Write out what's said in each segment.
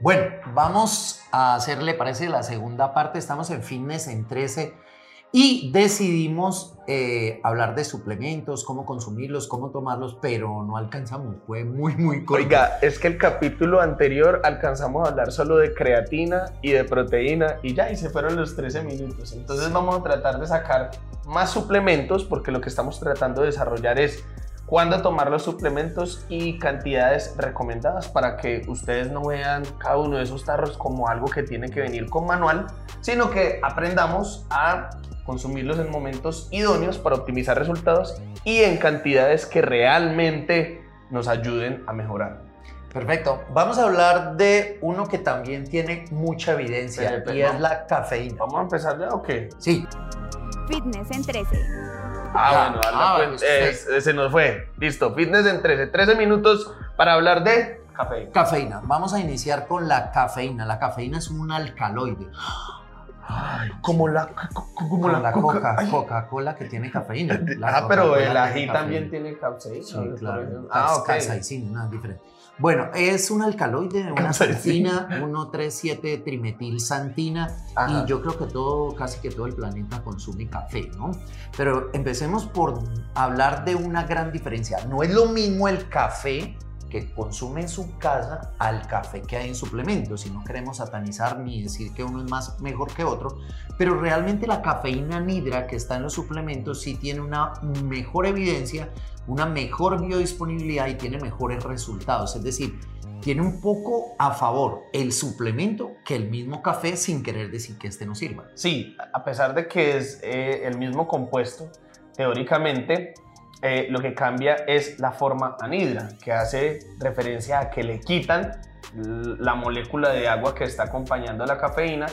Bueno, vamos a hacerle, parece, la segunda parte. Estamos en Fitness en 13 y decidimos eh, hablar de suplementos, cómo consumirlos, cómo tomarlos, pero no alcanzamos. Fue muy, muy corto. Oiga, es que el capítulo anterior alcanzamos a hablar solo de creatina y de proteína y ya, y se fueron los 13 minutos. Entonces vamos a tratar de sacar más suplementos porque lo que estamos tratando de desarrollar es cuándo tomar los suplementos y cantidades recomendadas para que ustedes no vean cada uno de esos tarros como algo que tiene que venir con manual, sino que aprendamos a consumirlos en momentos idóneos para optimizar resultados y en cantidades que realmente nos ayuden a mejorar. Perfecto. Vamos a hablar de uno que también tiene mucha evidencia y es la cafeína. ¿Vamos a empezar ya o qué? Sí. Fitness en 13. Ah, bueno, ah, pues, eh, se nos fue. Listo, fitness en 13. 13 minutos para hablar de cafeína. Cafeína. Vamos a iniciar con la cafeína. La cafeína es un alcaloide. como la, como la, coca, Coca-Cola que tiene cafeína. ah, pero el ají también tiene cafeína. Sí, claro. Ah, ok. Capsaicina, diferente. Bueno, es un alcaloide, una santina, 1,37 trimetilsantina y yo creo que todo, casi que todo el planeta consume café, ¿no? Pero empecemos por hablar de una gran diferencia. No es lo mismo el café que consume en su casa al café que hay en suplementos. Y no queremos satanizar ni decir que uno es más mejor que otro, pero realmente la cafeína nidra que está en los suplementos sí tiene una mejor evidencia, una mejor biodisponibilidad y tiene mejores resultados. Es decir, tiene un poco a favor el suplemento que el mismo café sin querer decir que este no sirva. Sí, a pesar de que es eh, el mismo compuesto, teóricamente eh, lo que cambia es la forma anhidra, que hace referencia a que le quitan la molécula de agua que está acompañando la cafeína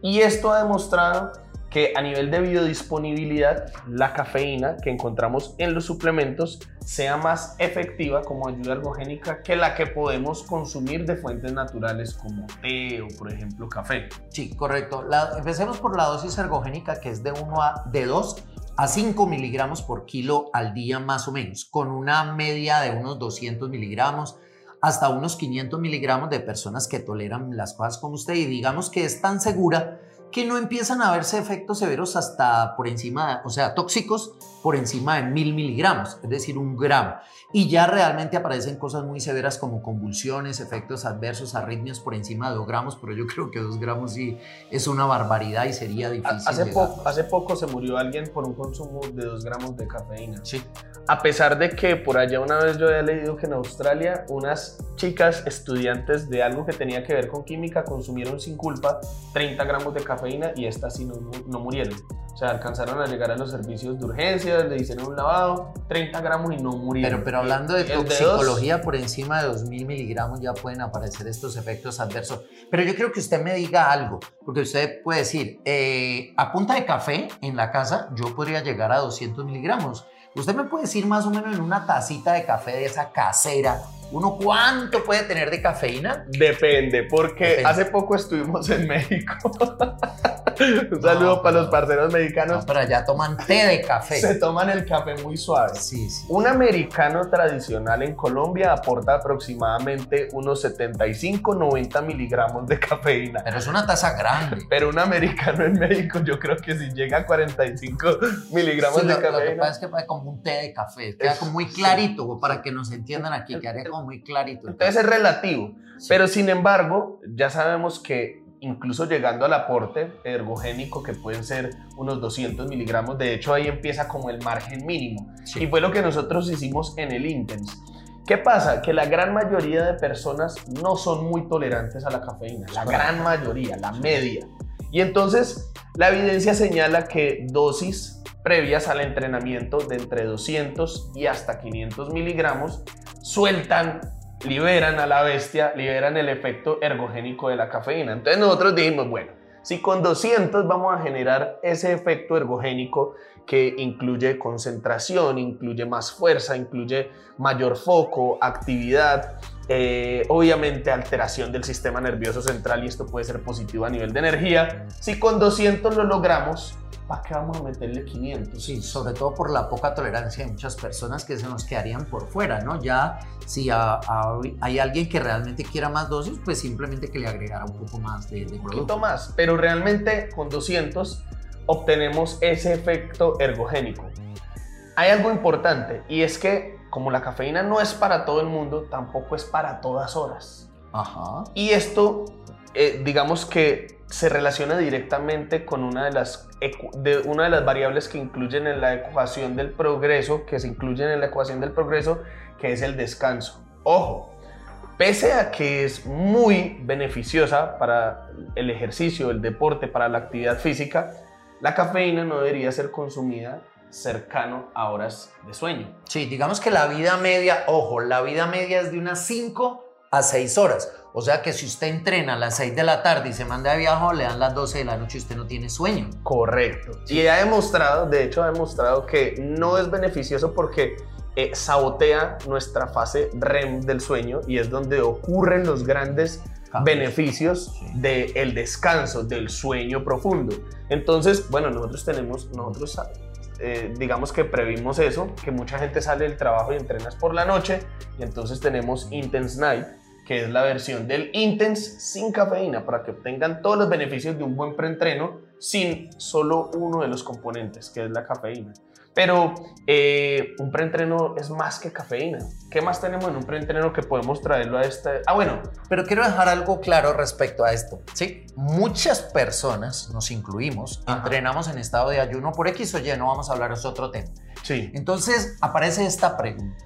y esto ha demostrado que a nivel de biodisponibilidad la cafeína que encontramos en los suplementos sea más efectiva como ayuda ergogénica que la que podemos consumir de fuentes naturales como té o por ejemplo café. Sí, correcto. empecemos por la dosis ergogénica que es de 1 a de 2 a 5 miligramos por kilo al día más o menos, con una media de unos 200 miligramos hasta unos 500 miligramos de personas que toleran las cosas como usted y digamos que es tan segura que no empiezan a verse efectos severos hasta por encima, o sea, tóxicos por encima de mil miligramos, es decir, un gramo. Y ya realmente aparecen cosas muy severas como convulsiones, efectos adversos, arritmias por encima de dos gramos, pero yo creo que dos gramos sí es una barbaridad y sería difícil. Hace, poco, hace poco se murió alguien por un consumo de dos gramos de cafeína. Sí. A pesar de que por allá una vez yo había leído que en Australia unas chicas estudiantes de algo que tenía que ver con química consumieron sin culpa 30 gramos de cafeína y estas sí no, no murieron. O sea, alcanzaron a llegar a los servicios de urgencia, le hicieron un lavado, 30 gramos y no murieron. Pero, pero hablando de toxicología, por encima de 2000 miligramos ya pueden aparecer estos efectos adversos. Pero yo creo que usted me diga algo, porque usted puede decir, eh, a punta de café en la casa yo podría llegar a 200 miligramos. Usted me puede decir más o menos en una tacita de café de esa casera, ¿Uno cuánto puede tener de cafeína? Depende, porque hace poco estuvimos en México. Un saludo para los parceros mexicanos. No, pero allá toman té de café. Se toman el café muy suave. Sí, sí. Un americano tradicional en Colombia aporta aproximadamente unos 75, 90 miligramos de cafeína. Pero es una taza grande. Pero un americano en México, yo creo que si llega a 45 miligramos de cafeína. Lo que pasa es que como un té de café. Queda como muy clarito, para que nos entiendan aquí, que haré como muy clarito. Entonces es relativo, pero sin embargo, ya sabemos que incluso llegando al aporte ergogénico, que pueden ser unos 200 miligramos, de hecho ahí empieza como el margen mínimo. Y fue lo que nosotros hicimos en el Intense. ¿Qué pasa? Que la gran mayoría de personas no son muy tolerantes a la cafeína, la gran mayoría, la media. Y entonces la evidencia señala que dosis previas al entrenamiento de entre 200 y hasta 500 miligramos sueltan, liberan a la bestia, liberan el efecto ergogénico de la cafeína. Entonces nosotros dijimos, bueno, si con 200 vamos a generar ese efecto ergogénico que incluye concentración, incluye más fuerza, incluye mayor foco, actividad, eh, obviamente alteración del sistema nervioso central y esto puede ser positivo a nivel de energía. Si con 200 lo logramos, ¿para qué vamos a meterle 500? Sí, sobre todo por la poca tolerancia de muchas personas que se nos quedarían por fuera, ¿no? Ya si hay alguien que realmente quiera más dosis, pues simplemente que le agregara un poco más de, de Un poquito más, pero realmente con 200 obtenemos ese efecto ergogénico. Hay algo importante y es que como la cafeína no es para todo el mundo, tampoco es para todas horas. Ajá. Y esto, eh, digamos que se relaciona directamente con una de, las, de, una de las variables que incluyen en la ecuación del progreso, que se incluyen en la ecuación del progreso, que es el descanso. Ojo, pese a que es muy beneficiosa para el ejercicio, el deporte, para la actividad física, la cafeína no debería ser consumida cercano a horas de sueño. Sí, digamos que la vida media, ojo, la vida media es de unas 5 a 6 horas. O sea que si usted entrena a las 6 de la tarde y se manda de viaje, le dan las 12 de la noche y usted no tiene sueño. Correcto. Y ha demostrado, de hecho ha demostrado que no es beneficioso porque eh, sabotea nuestra fase REM del sueño y es donde ocurren los grandes beneficios del descanso, del sueño profundo. Entonces, bueno, nosotros tenemos, nosotros eh, digamos que previmos eso, que mucha gente sale del trabajo y entrenas por la noche y entonces tenemos Intense Night, que es la versión del Intense sin cafeína para que obtengan todos los beneficios de un buen preentreno sin solo uno de los componentes, que es la cafeína. Pero eh, un preentreno es más que cafeína. ¿Qué más tenemos en un preentreno que podemos traerlo a este? Ah, bueno, pero quiero dejar algo claro respecto a esto. Sí, muchas personas, nos incluimos, entrenamos en estado de ayuno por X o Y, no vamos a hablar, es otro tema. Sí. Entonces aparece esta pregunta.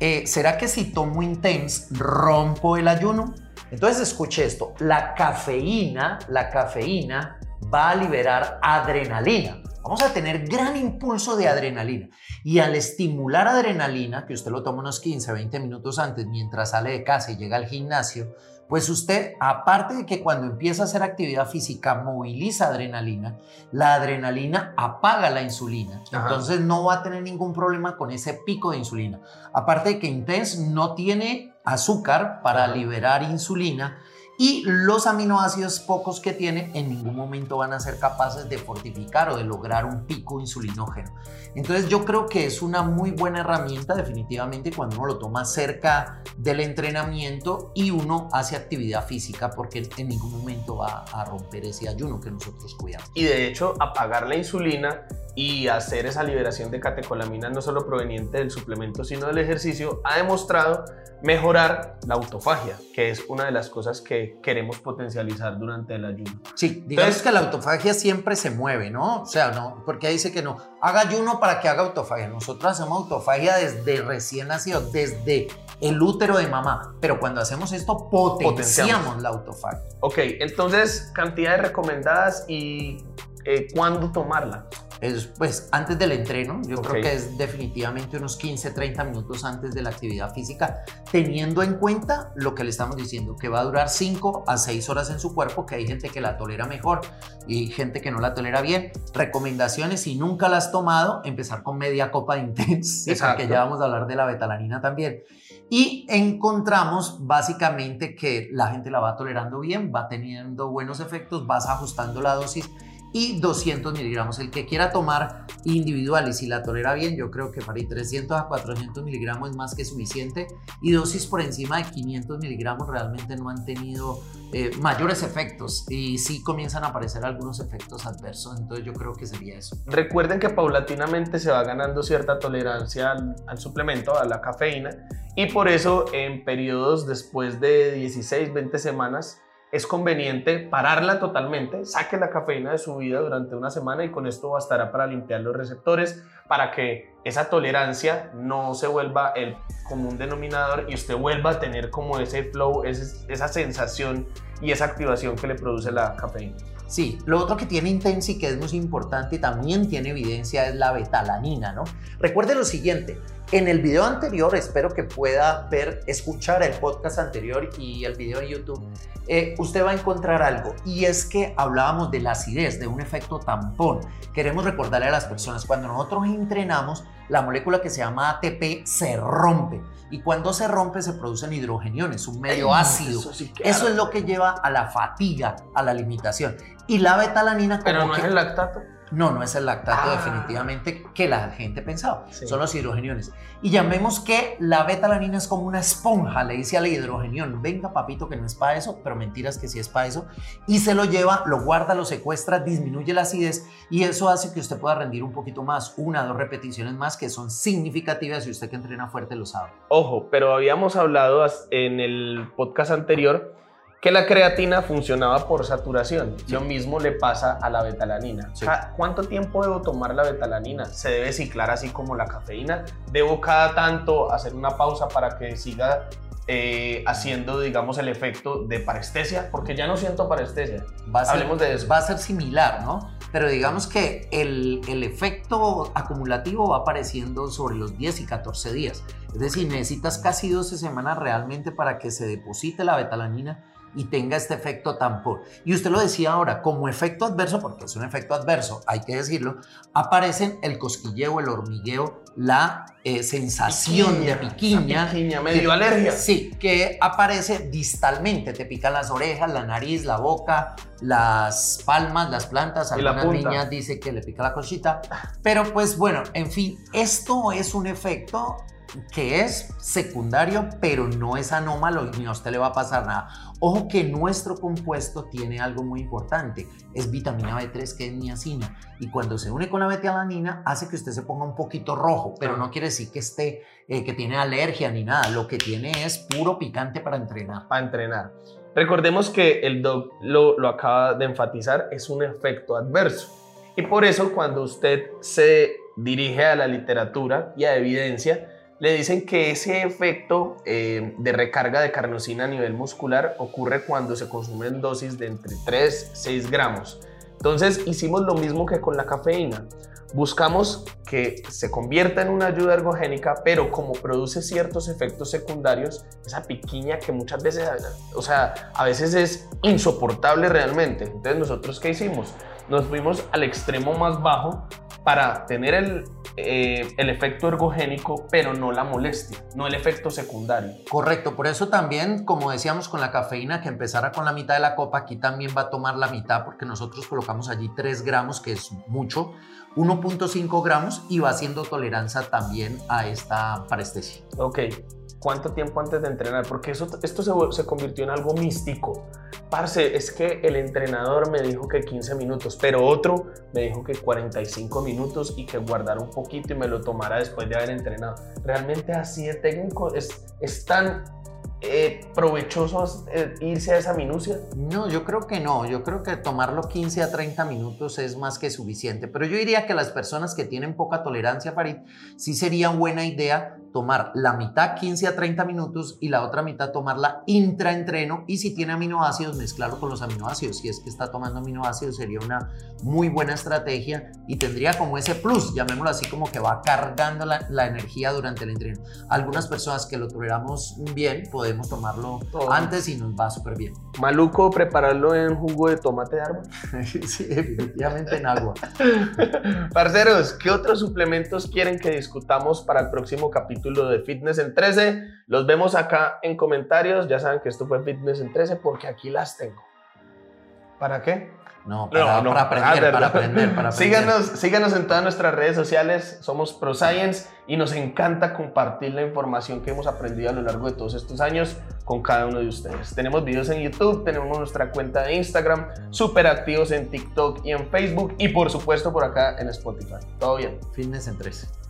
Eh, ¿Será que si tomo intense rompo el ayuno? Entonces escuche esto, la cafeína, la cafeína va a liberar adrenalina. Vamos a tener gran impulso de adrenalina. Y al estimular adrenalina, que usted lo toma unos 15, 20 minutos antes mientras sale de casa y llega al gimnasio, pues usted, aparte de que cuando empieza a hacer actividad física moviliza adrenalina, la adrenalina apaga la insulina. Entonces no va a tener ningún problema con ese pico de insulina. Aparte de que Intense no tiene azúcar para liberar insulina, y los aminoácidos pocos que tiene en ningún momento van a ser capaces de fortificar o de lograr un pico insulinógeno. Entonces yo creo que es una muy buena herramienta definitivamente cuando uno lo toma cerca del entrenamiento y uno hace actividad física porque en ningún momento va a romper ese ayuno que nosotros cuidamos. Y de hecho apagar la insulina y hacer esa liberación de catecolaminas no solo proveniente del suplemento sino del ejercicio ha demostrado mejorar la autofagia, que es una de las cosas que queremos potencializar durante el ayuno. Sí, digamos que la autofagia siempre se mueve, ¿no? O sea, no, porque dice que no, haga ayuno para que haga autofagia. Nosotros hacemos autofagia desde recién nacido, desde el útero de mamá, pero cuando hacemos esto potenciamos, la autofagia. Ok, entonces cantidades recomendadas y eh, cuándo tomarla es pues antes del entreno, yo creo que es definitivamente unos 15, 30 minutos antes de la actividad física, teniendo en cuenta lo que le estamos diciendo, que va a durar 5 a 6 horas en su cuerpo, que hay gente que la tolera mejor y gente que no la tolera bien. Recomendaciones, si nunca la has tomado, empezar con media copa de Intense, porque ya vamos a hablar de la betalanina también. Y encontramos básicamente que la gente la va tolerando bien, va teniendo buenos efectos, vas ajustando la dosis y 200 miligramos. El que quiera tomar individual y si la tolera bien, yo creo que para ir 300 a 400 miligramos es más que suficiente y dosis por encima de 500 miligramos realmente no han tenido eh, mayores efectos y sí comienzan a aparecer algunos efectos adversos. Entonces yo creo que sería eso. Recuerden que paulatinamente se va ganando cierta tolerancia al, al suplemento, a la cafeína y por eso en periodos después de 16, 20 semanas es conveniente pararla totalmente, saque la cafeína de su vida durante una semana y con esto bastará para limpiar los receptores, para que esa tolerancia no se vuelva el común denominador y usted vuelva a tener como ese flow, esa sensación y esa activación que le produce la cafeína. Sí, lo otro que tiene Intensi que es muy importante y también tiene evidencia es la betalanina, ¿no? Recuerde lo siguiente, en el video anterior, espero que pueda ver, escuchar el podcast anterior y el video de YouTube, eh, usted va a encontrar algo y es que hablábamos de la acidez, de un efecto tampón. Queremos recordarle a las personas, cuando nosotros entrenamos, la molécula que se llama ATP se rompe y cuando se rompe se producen hidrogeniones, un medio ácido. Eso, es lo que lleva a la fatiga, a la limitación. Y la betalanina... Pero no es el lactato. No, no es el lactato Ah. definitivamente que la gente pensaba. Son los hidrogeniones. Y llamemos que la betalanina es como una esponja, le dice al hidrogenión, venga papito que no es para eso, pero mentiras que sí es para eso. Y se lo lleva, lo guarda, lo secuestra, disminuye la acidez y eso hace que usted pueda rendir un poquito más, una, dos repeticiones más que son significativas y usted que entrena fuerte lo sabe. Ojo, pero habíamos hablado en el podcast anterior que la creatina funcionaba por saturación. Lo mismo le pasa a la betalanina. Sí. ¿Cuánto tiempo debo tomar la betalanina? ¿Se debe ciclar así como la cafeína? ¿Debo cada tanto hacer una pausa para que siga eh, haciendo, digamos, el efecto de parestesia? Porque ya no siento parestesia. Va a ser, Hablemos de eso. Va a ser similar, ¿no? Pero digamos que el, el efecto acumulativo va apareciendo sobre los 10 y 14 días. Es decir, necesitas casi 12 semanas realmente para que se deposite la betalanina y tenga este efecto tampón. Y usted lo decía ahora, como efecto adverso, porque es un efecto adverso, hay que decirlo, aparecen el cosquilleo, el hormigueo, la eh, sensación de piquiña. Piquiña, medio que- alergia. Sí, que aparece distalmente, te pican las orejas, la nariz, la boca, las palmas, las plantas, la algunas punta. niñas dice que le pica la cosita, pero pues bueno, en fin, esto es un efecto que es secundario, pero no es anómalo y ni a usted le va a pasar nada. Ojo que nuestro compuesto tiene algo muy importante, es vitamina B3 que es niacina y cuando se une con la betalanina hace que usted se ponga un poquito rojo, pero no quiere decir que esté eh, que tiene alergia ni nada, lo que tiene es puro picante para entrenar. para entrenar. Recordemos que el doc lo, lo acaba de enfatizar, es un efecto adverso. Y por eso cuando usted se dirige a la literatura y a evidencia, le dicen que ese efecto eh, de recarga de carnosina a nivel muscular ocurre cuando se consumen dosis de entre 3 6 gramos. Entonces hicimos lo mismo que con la cafeína. Buscamos que se convierta en una ayuda ergogénica, pero como produce ciertos efectos secundarios, esa piquiña que muchas veces, o sea, a veces es insoportable realmente. Entonces, ¿nosotros qué hicimos? Nos fuimos al extremo más bajo para tener el, eh, el efecto ergogénico, pero no la molestia, no el efecto secundario. Correcto, por eso también, como decíamos con la cafeína, que empezara con la mitad de la copa, aquí también va a tomar la mitad porque nosotros colocamos allí 3 gramos, que es mucho, 1.5 gramos y va haciendo tolerancia también a esta parestesia. Ok, ¿cuánto tiempo antes de entrenar? Porque eso, esto se, se convirtió en algo místico. Parce, es que el entrenador me dijo que 15 minutos, pero otro me dijo que 45 minutos y que guardara un poquito y me lo tomara después de haber entrenado. Realmente así de técnico es, es tan eh, provechoso eh, irse a esa minucia. No, yo creo que no. Yo creo que tomarlo 15 a 30 minutos es más que suficiente. Pero yo diría que las personas que tienen poca tolerancia, Farid, sí sería buena idea tomar la mitad 15 a 30 minutos y la otra mitad tomarla intraentreno y si tiene aminoácidos, mezclarlo con los aminoácidos. Si es que está tomando aminoácidos, sería una muy buena estrategia y tendría como ese plus, llamémoslo así, como que va cargando la, la energía durante el entreno. Algunas personas que lo toleramos bien, podemos tomarlo Todo. antes y nos va súper bien. Maluco prepararlo en jugo de tomate de árbol. sí, definitivamente en agua. Parceros, ¿qué otros suplementos quieren que discutamos para el próximo capítulo de Fitness en 13? Los vemos acá en comentarios. Ya saben que esto fue Fitness en 13 porque aquí las tengo. ¿Para qué? No, para, No, no. para Ah, aprender, para perdón. aprender, para aprender. Síganos, síganos en todas nuestras redes sociales. Somos ProScience y nos encanta compartir la información que hemos aprendido a lo largo de todos estos años con cada uno de ustedes. Tenemos videos en YouTube, tenemos nuestra cuenta de Instagram, súper activos en TikTok y en Facebook y por supuesto por acá en Spotify. Todo bien. Fitness en 13.